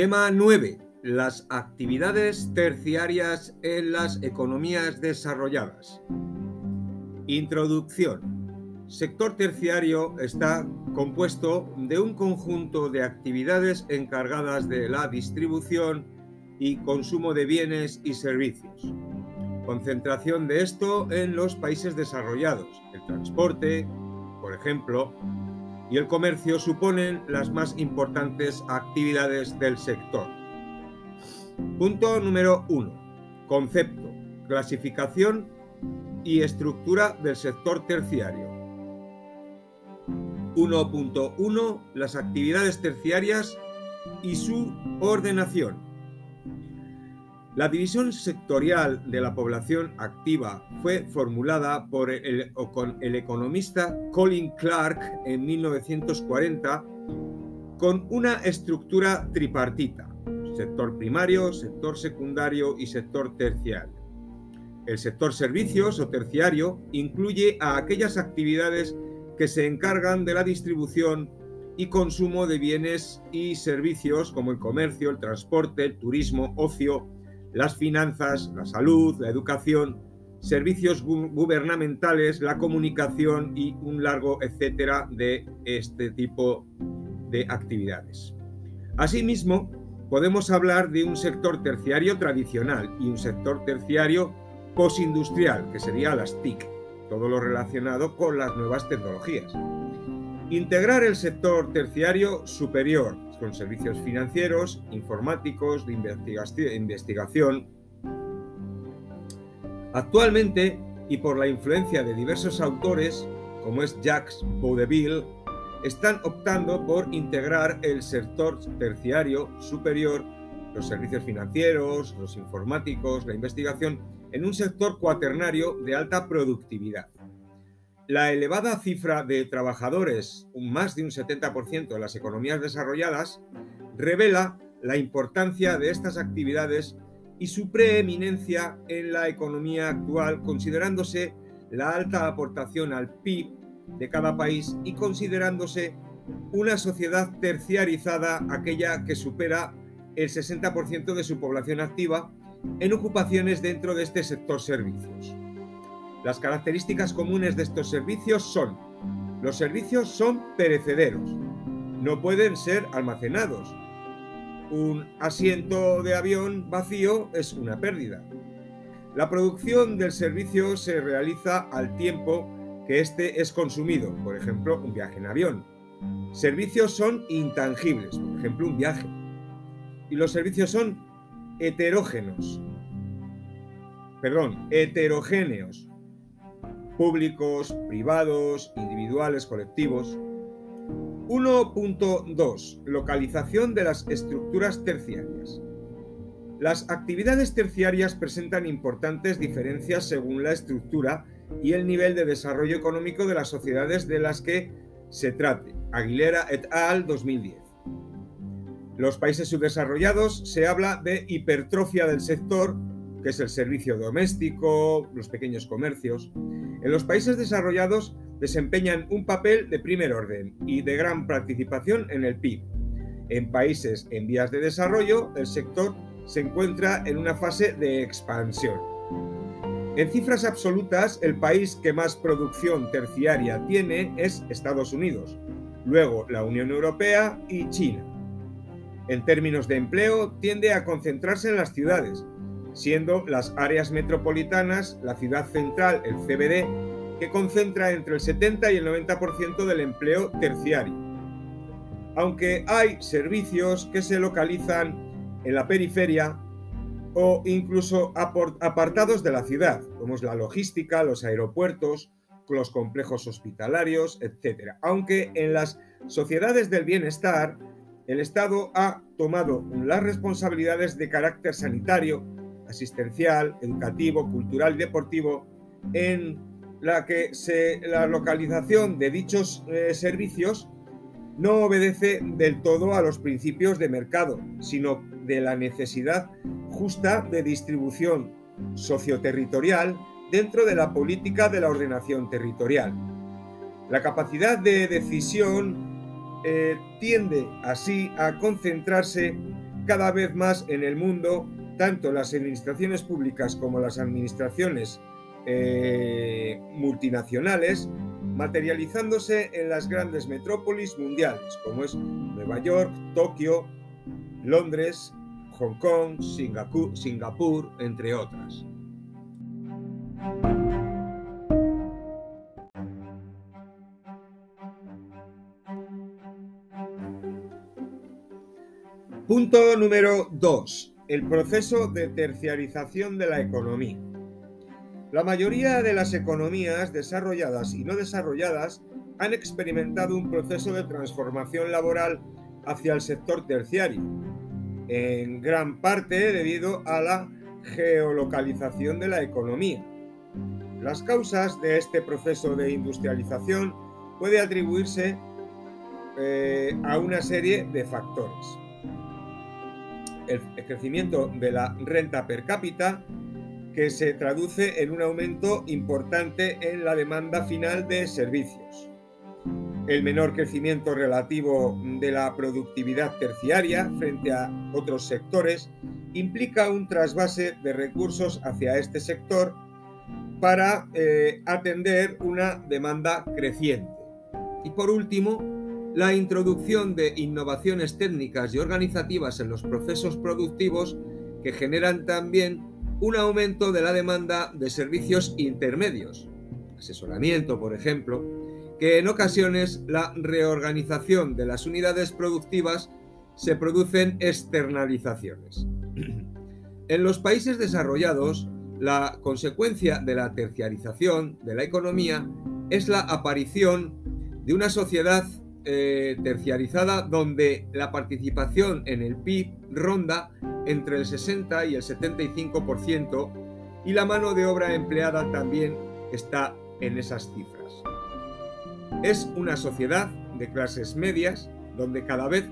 Tema 9. Las actividades terciarias en las economías desarrolladas. Introducción. Sector terciario está compuesto de un conjunto de actividades encargadas de la distribución y consumo de bienes y servicios. Concentración de esto en los países desarrollados. El transporte, por ejemplo, y el comercio suponen las más importantes actividades del sector. Punto número 1. Concepto, clasificación y estructura del sector terciario. 1.1. Las actividades terciarias y su ordenación. La división sectorial de la población activa fue formulada por el, economista Colin Clark en 1940 con una estructura tripartita, sector primario, sector secundario y sector terciario. El sector servicios o terciario incluye a aquellas actividades que se encargan de la distribución y consumo de bienes y servicios como el comercio, el transporte, el turismo, ocio, las finanzas, la salud, la educación, servicios gubernamentales, la comunicación y un largo etcétera de este tipo de actividades. Asimismo, podemos hablar de un sector terciario tradicional y un sector terciario postindustrial, que sería las TIC, todo lo relacionado con las nuevas tecnologías. Integrar el sector terciario superior, con servicios financieros, informáticos, de investigación. Actualmente, y por la influencia de diversos autores, como es Jacques Baudeville, están optando por integrar el sector terciario superior, los servicios financieros, los informáticos, la investigación, en un sector cuaternario de alta productividad. La elevada cifra de trabajadores, un más de un 70% en las economías desarrolladas, revela la importancia de estas actividades y su preeminencia en la economía actual, considerándose la alta aportación al PIB de cada país y considerándose una sociedad terciarizada, aquella que supera el 60% de su población activa en ocupaciones dentro de este sector servicios. Las características comunes de estos servicios son, los servicios son perecederos, no pueden ser almacenados. Un asiento de avión vacío es una pérdida. La producción del servicio se realiza al tiempo que éste es consumido, por ejemplo, un viaje en avión. Servicios son intangibles, por ejemplo, un viaje. Y los servicios son heterógenos, perdón, heterogéneos, públicos, privados, individuales, colectivos. 1.2. Localización de las estructuras terciarias. Las actividades terciarias presentan importantes diferencias según la estructura y el nivel de desarrollo económico de las sociedades de las que se trate. Aguilera et al. 2010. Los países subdesarrollados se habla de hipertrofia del sector, que es el servicio doméstico, los pequeños comercios. En los países desarrollados desempeñan un papel de primer orden y de gran participación en el PIB. En países en vías de desarrollo, el sector se encuentra en una fase de expansión. En cifras absolutas, el país que más producción terciaria tiene es Estados Unidos, luego la Unión Europea y China. En términos de empleo, tiende a concentrarse en las ciudades, siendo las áreas metropolitanas la ciudad central, el CBD, que concentra entre el 70 y el 90% del empleo terciario. Aunque hay servicios que se localizan en la periferia o incluso apartados de la ciudad, como es la logística, los aeropuertos, los complejos hospitalarios, etc. Aunque en las sociedades del bienestar, el Estado ha tomado las responsabilidades de carácter sanitario asistencial, educativo, cultural y deportivo, en la que la localización de dichos eh, servicios no obedece del todo a los principios de mercado, sino de la necesidad justa de distribución socioterritorial dentro de la política de la ordenación territorial. La capacidad de decisión eh, tiende así a concentrarse cada vez más en el mundo, tanto las administraciones públicas como las administraciones eh, multinacionales, materializándose en las grandes metrópolis mundiales, como es Nueva York, Tokio, Londres, Hong Kong, Singapur, Singapur entre otras. Punto número 2. El proceso de terciarización de la economía. La mayoría de las economías desarrolladas y no desarrolladas han experimentado un proceso de transformación laboral hacia el sector terciario, en gran parte debido a la geolocalización de la economía. Las causas de este proceso de industrialización puede atribuirse eh, a una serie de factores el crecimiento de la renta per cápita, que se traduce en un aumento importante en la demanda final de servicios. El menor crecimiento relativo de la productividad terciaria frente a otros sectores implica un trasvase de recursos hacia este sector para eh, atender una demanda creciente. Y por último, la introducción de innovaciones técnicas y organizativas en los procesos productivos que generan también un aumento de la demanda de servicios intermedios, asesoramiento, por ejemplo, que en ocasiones la reorganización de las unidades productivas se producen externalizaciones. En los países desarrollados, la consecuencia de la terciarización de la economía es la aparición de una sociedad eh, terciarizada donde la participación en el PIB ronda entre el 60 y el 75% y la mano de obra empleada también está en esas cifras. Es una sociedad de clases medias donde cada vez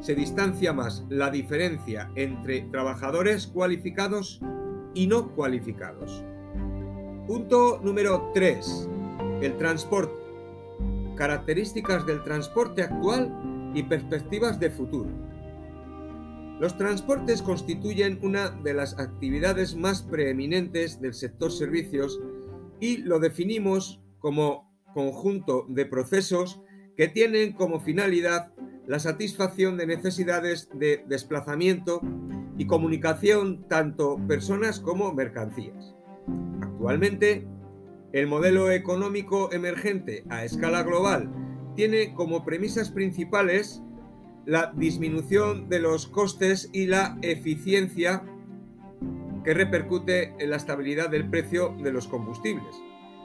se distancia más la diferencia entre trabajadores cualificados y no cualificados. Punto número 3. El transporte características del transporte actual y perspectivas de futuro. Los transportes constituyen una de las actividades más preeminentes del sector servicios y lo definimos como conjunto de procesos que tienen como finalidad la satisfacción de necesidades de desplazamiento y comunicación tanto personas como mercancías. Actualmente, el modelo económico emergente a escala global tiene como premisas principales la disminución de los costes y la eficiencia que repercute en la estabilidad del precio de los combustibles.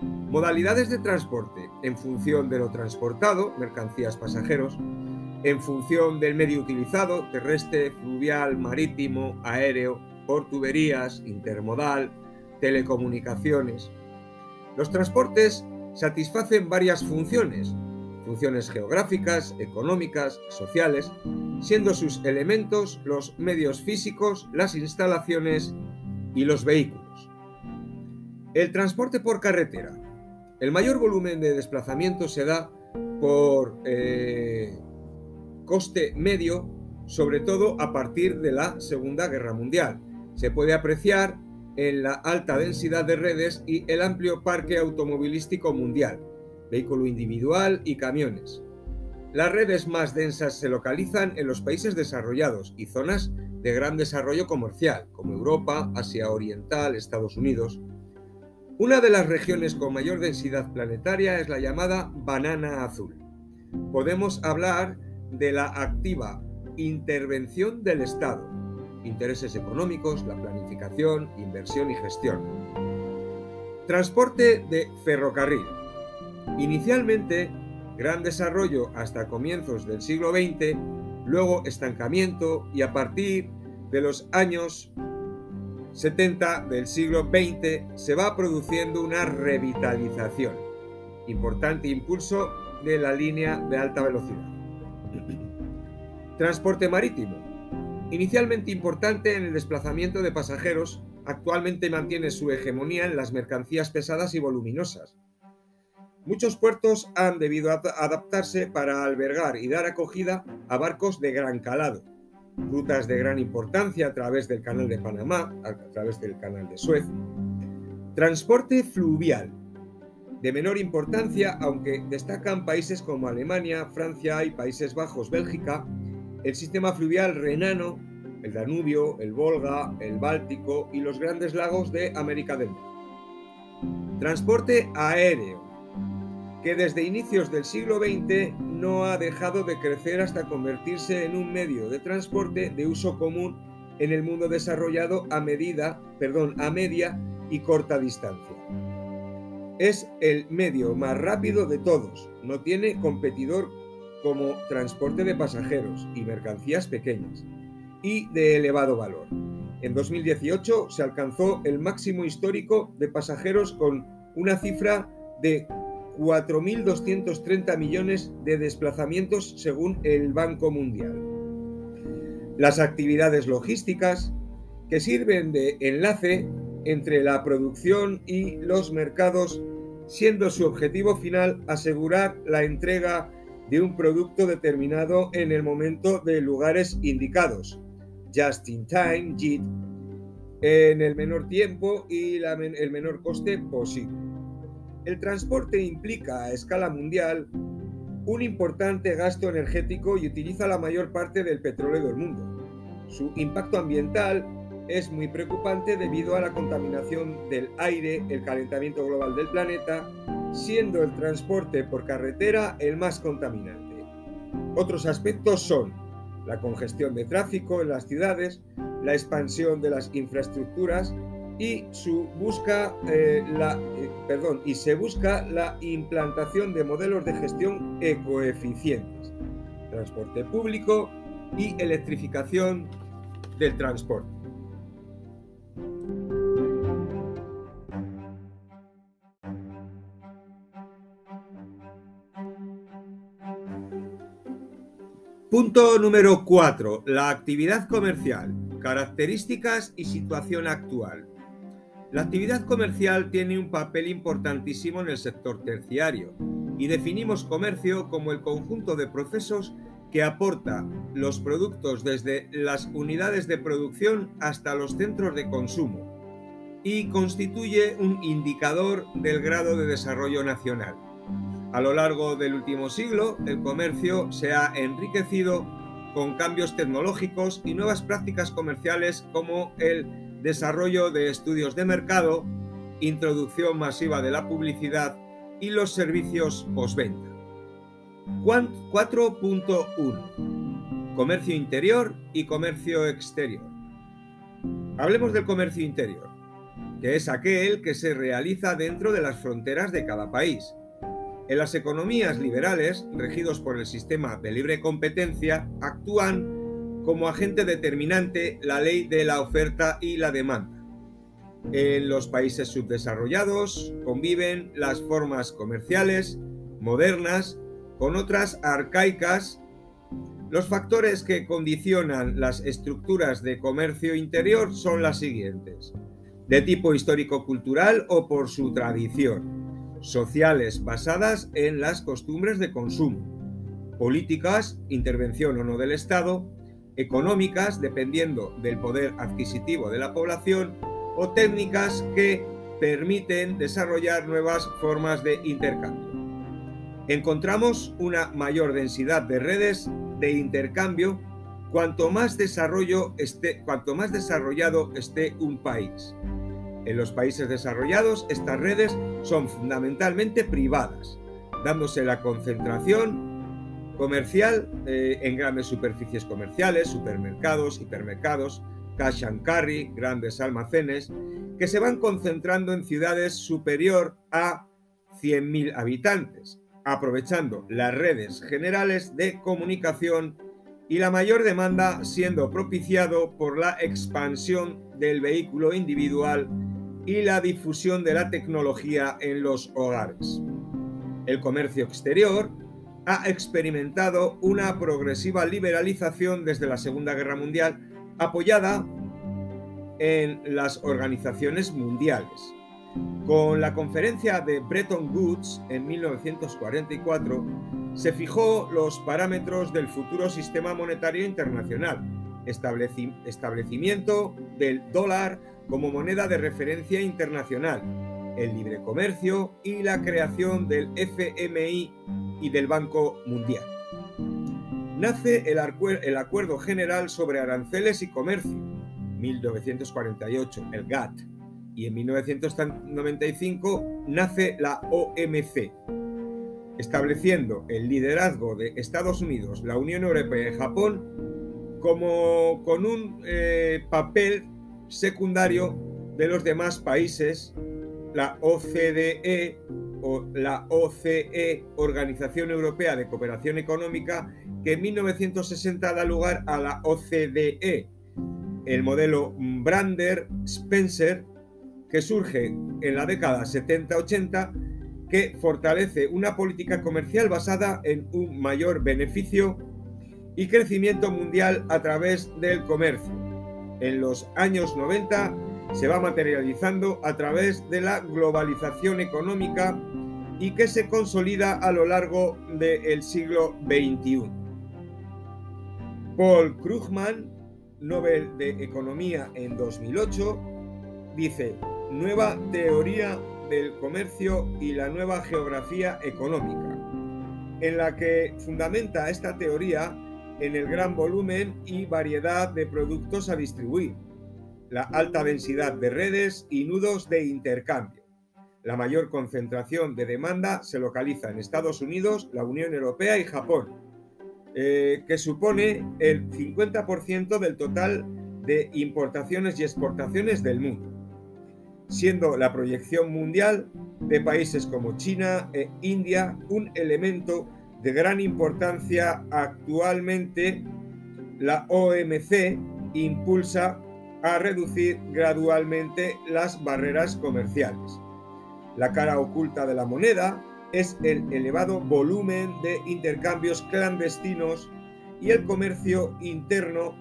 Modalidades de transporte en función de lo transportado, mercancías pasajeros, en función del medio utilizado, terrestre, fluvial, marítimo, aéreo, por tuberías, intermodal, telecomunicaciones, los transportes satisfacen varias funciones, funciones geográficas, económicas, sociales, siendo sus elementos los medios físicos, las instalaciones y los vehículos. El transporte por carretera. El mayor volumen de desplazamiento se da por eh, coste medio, sobre todo a partir de la Segunda Guerra Mundial. Se puede apreciar en la alta densidad de redes y el amplio parque automovilístico mundial, vehículo individual y camiones. Las redes más densas se localizan en los países desarrollados y zonas de gran desarrollo comercial, como Europa, Asia Oriental, Estados Unidos. Una de las regiones con mayor densidad planetaria es la llamada banana azul. Podemos hablar de la activa intervención del Estado, intereses económicos, la planificación, inversión y gestión. Transporte de ferrocarril. Inicialmente, gran desarrollo hasta comienzos del siglo XX, luego estancamiento y a partir de los años 70 del siglo XX se va produciendo una revitalización. Importante impulso de la línea de alta velocidad. Transporte marítimo. Inicialmente importante en el desplazamiento de pasajeros, actualmente mantiene su hegemonía en las mercancías pesadas y voluminosas. Muchos puertos han debido adaptarse para albergar y dar acogida a barcos de gran calado. rutas de gran importancia a través del Canal de Panamá, a través del Canal de Suez. Transporte fluvial, de menor importancia, aunque destacan países como Alemania, Francia y Países Bajos, Bélgica, el sistema fluvial renano, el Danubio, el Volga, el Báltico y los grandes lagos de América del Norte. Transporte aéreo, que desde inicios del siglo XX no ha dejado de crecer hasta convertirse en un medio de transporte de uso común en el mundo desarrollado a medida, perdón, a media y corta distancia. Es el medio más rápido de todos, no tiene competidor como transporte de pasajeros y mercancías pequeñas y de elevado valor. En 2018 se alcanzó el máximo histórico de pasajeros con una cifra de 4.230 millones de desplazamientos según el Banco Mundial. Las actividades logísticas que sirven de enlace entre la producción y los mercados, siendo su objetivo final asegurar la entrega de un producto determinado en el momento de lugares indicados, just in time, JIT, en el menor tiempo y el menor coste posible. El transporte implica a escala mundial un importante gasto energético y utiliza la mayor parte del petróleo del mundo. Su impacto ambiental es muy preocupante debido a la contaminación del aire, el calentamiento global del planeta, siendo el transporte por carretera el más contaminante. Otros aspectos son la congestión de tráfico en las ciudades, la expansión de las infraestructuras y su busca eh, eh, perdón y se busca la implantación de modelos de gestión ecoeficientes, transporte público y electrificación del transporte. Punto número 4. La actividad comercial. Características y situación actual. La actividad comercial tiene un papel importantísimo en el sector terciario y definimos comercio como el conjunto de procesos que aporta los productos desde las unidades de producción hasta los centros de consumo y constituye un indicador del grado de desarrollo nacional. A lo largo del último siglo, el comercio se ha enriquecido con cambios tecnológicos y nuevas prácticas comerciales como el desarrollo de estudios de mercado, introducción masiva de la publicidad y los servicios postventa. 4.1 Comercio interior y comercio exterior. Hablemos del comercio interior, que es aquel que se realiza dentro de las fronteras de cada país en las economías liberales, regidos por el sistema de libre competencia, actúan como agente determinante la ley de la oferta y la demanda. En los países subdesarrollados conviven las formas comerciales modernas con otras arcaicas. Los factores que condicionan las estructuras de comercio interior son las siguientes. De tipo histórico-cultural o por su tradición sociales basadas en las costumbres de consumo, políticas, intervención o no del Estado, económicas, dependiendo del poder adquisitivo de la población, o técnicas que permiten desarrollar nuevas formas de intercambio. Encontramos una mayor densidad de redes de intercambio cuanto más, desarrollo esté, cuanto más desarrollado esté un país. En los países desarrollados, estas redes son fundamentalmente privadas, dándose la concentración comercial eh, en grandes superficies comerciales, supermercados, hipermercados, cash and carry, grandes almacenes, que se van concentrando en ciudades superior a 100.000 habitantes, aprovechando las redes generales de comunicación y la mayor demanda siendo propiciado por la expansión del vehículo individual y la difusión de la tecnología en los hogares. El comercio exterior ha experimentado una progresiva liberalización desde la Segunda Guerra Mundial apoyada en las organizaciones mundiales. Con la conferencia de Bretton Woods en 1944 se fijó los parámetros del futuro sistema monetario internacional, establecimiento del dólar como moneda de referencia internacional, el libre comercio y la creación del FMI y del Banco Mundial. Nace el, Acuerdo General sobre Aranceles y Comercio, 1948, el GATT, y en 1995 nace la OMC, estableciendo el liderazgo de Estados Unidos, la Unión Europea y Japón como con un eh, papel secundario de los demás países, la OCDE o la OCE, Organización Europea de Cooperación Económica, que en 1960 da lugar a la OCDE, el modelo Brander-Spencer, que surge en la década 70-80 que fortalece una política comercial basada en un mayor beneficio y crecimiento mundial a través del comercio. En los años 90 se va materializando a través de la globalización económica y que se consolida a lo largo del siglo XXI. Paul Krugman, Nobel de Economía en 2008, dice, nueva teoría del comercio y la nueva geografía económica, en la que fundamenta esta teoría en el gran volumen y variedad de productos a distribuir, la alta densidad de redes y nudos de intercambio. La mayor concentración de demanda se localiza en Estados Unidos, la Unión Europea y Japón, eh, que supone el 50% del total de importaciones y exportaciones del mundo siendo la proyección mundial de países como China e India un elemento de gran importancia actualmente, la OMC impulsa a reducir gradualmente las barreras comerciales. La cara oculta de la moneda es el elevado volumen de intercambios clandestinos y el comercio interno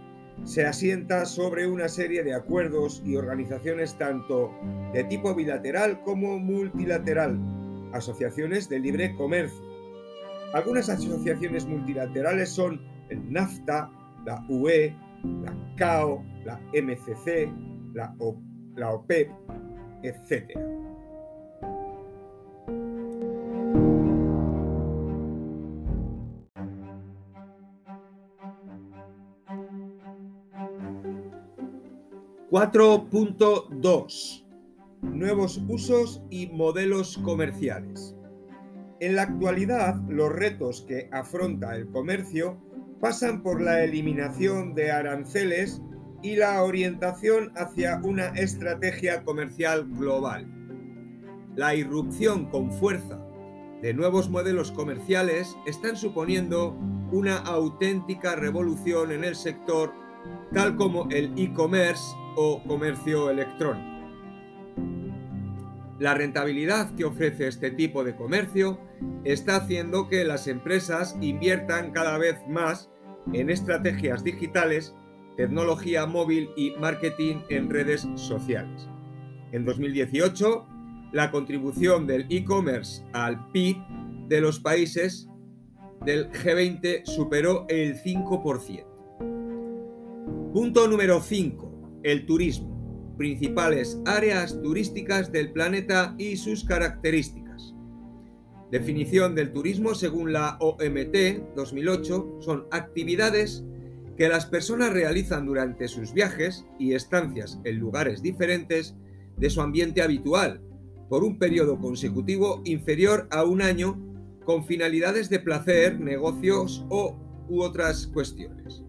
se asienta sobre una serie de acuerdos y organizaciones tanto de tipo bilateral como multilateral, asociaciones de libre comercio. Algunas asociaciones multilaterales son el NAFTA, la UE, la CAO, la MCC, la, la OPEP, etc. 4.2 Nuevos usos y modelos comerciales. En la actualidad, los retos que afronta el comercio pasan por la eliminación de aranceles y la orientación hacia una estrategia comercial global. La irrupción con fuerza de nuevos modelos comerciales están suponiendo una auténtica revolución en el sector, tal como el e-commerce o comercio electrónico. La rentabilidad que ofrece este tipo de comercio está haciendo que las empresas inviertan cada vez más en estrategias digitales, tecnología móvil y marketing en redes sociales. En 2018, la contribución del e-commerce al PIB de los países del G20 superó el 5%. Punto número 5 el turismo, principales áreas turísticas del planeta y sus características. Definición del turismo según la OMT 2008 son actividades que las personas realizan durante sus viajes y estancias en lugares diferentes de su ambiente habitual por un periodo consecutivo inferior a un año con finalidades de placer, negocios o u otras cuestiones.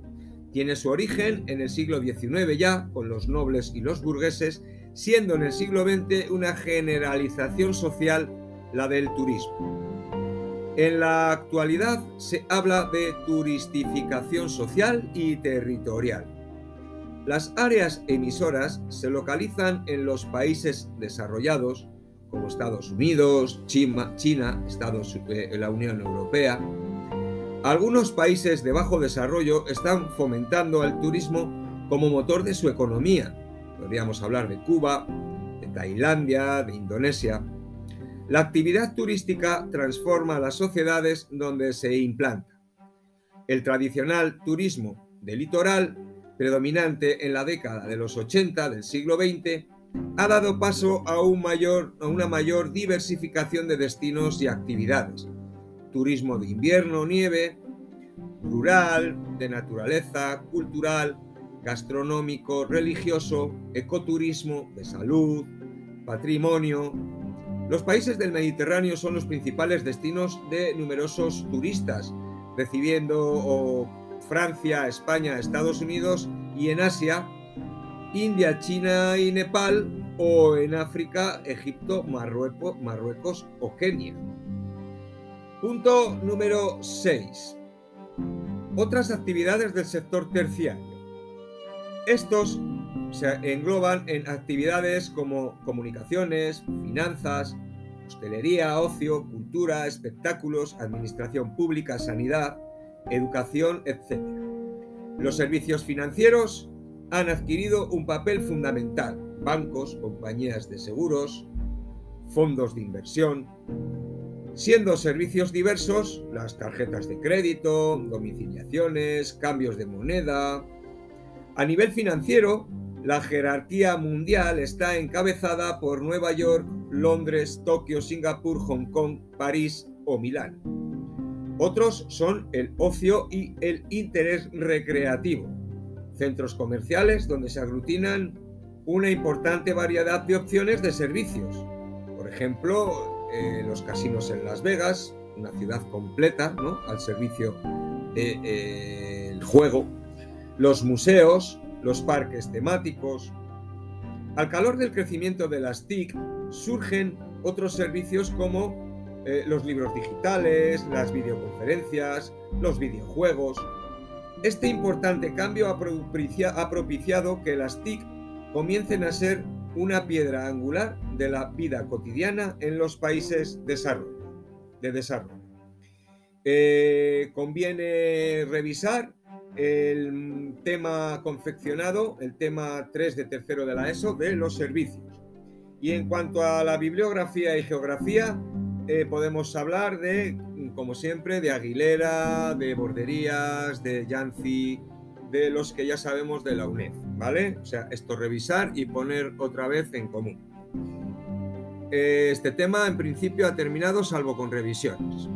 Tiene su origen en el siglo XIX ya, con los nobles y los burgueses, siendo en el siglo XX una generalización social la del turismo. En la actualidad se habla de turistificación social y territorial. Las áreas emisoras se localizan en los países desarrollados, como Estados Unidos, China, Estados, eh, la Unión Europea, algunos países de bajo desarrollo están fomentando el turismo como motor de su economía. Podríamos hablar de Cuba, de Tailandia, de Indonesia. La actividad turística transforma las sociedades donde se implanta. El tradicional turismo de litoral predominante en la década de los 80 del siglo XX, ha dado paso a, a una mayor diversificación de destinos y actividades. Turismo de invierno, nieve, rural, de naturaleza, cultural, gastronómico, religioso, ecoturismo, de salud, patrimonio. Los países del Mediterráneo son los principales destinos de numerosos turistas, recibiendo Francia, España, Estados Unidos y en Asia, India, China y Nepal o en África, Egipto, Marruecos, Marruecos o Kenia. Punto número 6. Otras actividades del sector terciario. Estos se engloban en actividades como comunicaciones, finanzas, hostelería, ocio, cultura, espectáculos, administración pública, sanidad, educación, etc. Los servicios financieros han adquirido un papel fundamental. Bancos, compañías de seguros, fondos de inversión, siendo servicios diversos las tarjetas de crédito, domiciliaciones, cambios de moneda, a nivel financiero, la jerarquía mundial está encabezada por Nueva York, Londres, Tokio, Singapur, Hong Kong, París o Milán. Otros son el ocio y el interés recreativo, centros comerciales donde se aglutinan una importante variedad de opciones de servicios. Por ejemplo, eh, los casinos en Las Vegas, una ciudad completa al servicio del de, eh, juego los museos, los parques temáticos. Al calor del crecimiento de las TIC surgen otros servicios como eh, los libros digitales, las videoconferencias, los videojuegos. Este importante cambio ha, propiciado que las TIC comiencen a ser una piedra angular de la vida cotidiana en los países de desarrollo. Eh, conviene revisar el tema confeccionado, el tema 3 de tercero de la ESO, de los servicios. Y en cuanto a la bibliografía y geografía, eh, podemos hablar de, como siempre, de Aguilera, de Borderías, de Yancy, de los que ya sabemos de la UNED, ¿vale? O sea, esto revisar y poner otra vez en común. Este tema en principio ha terminado salvo con revisiones.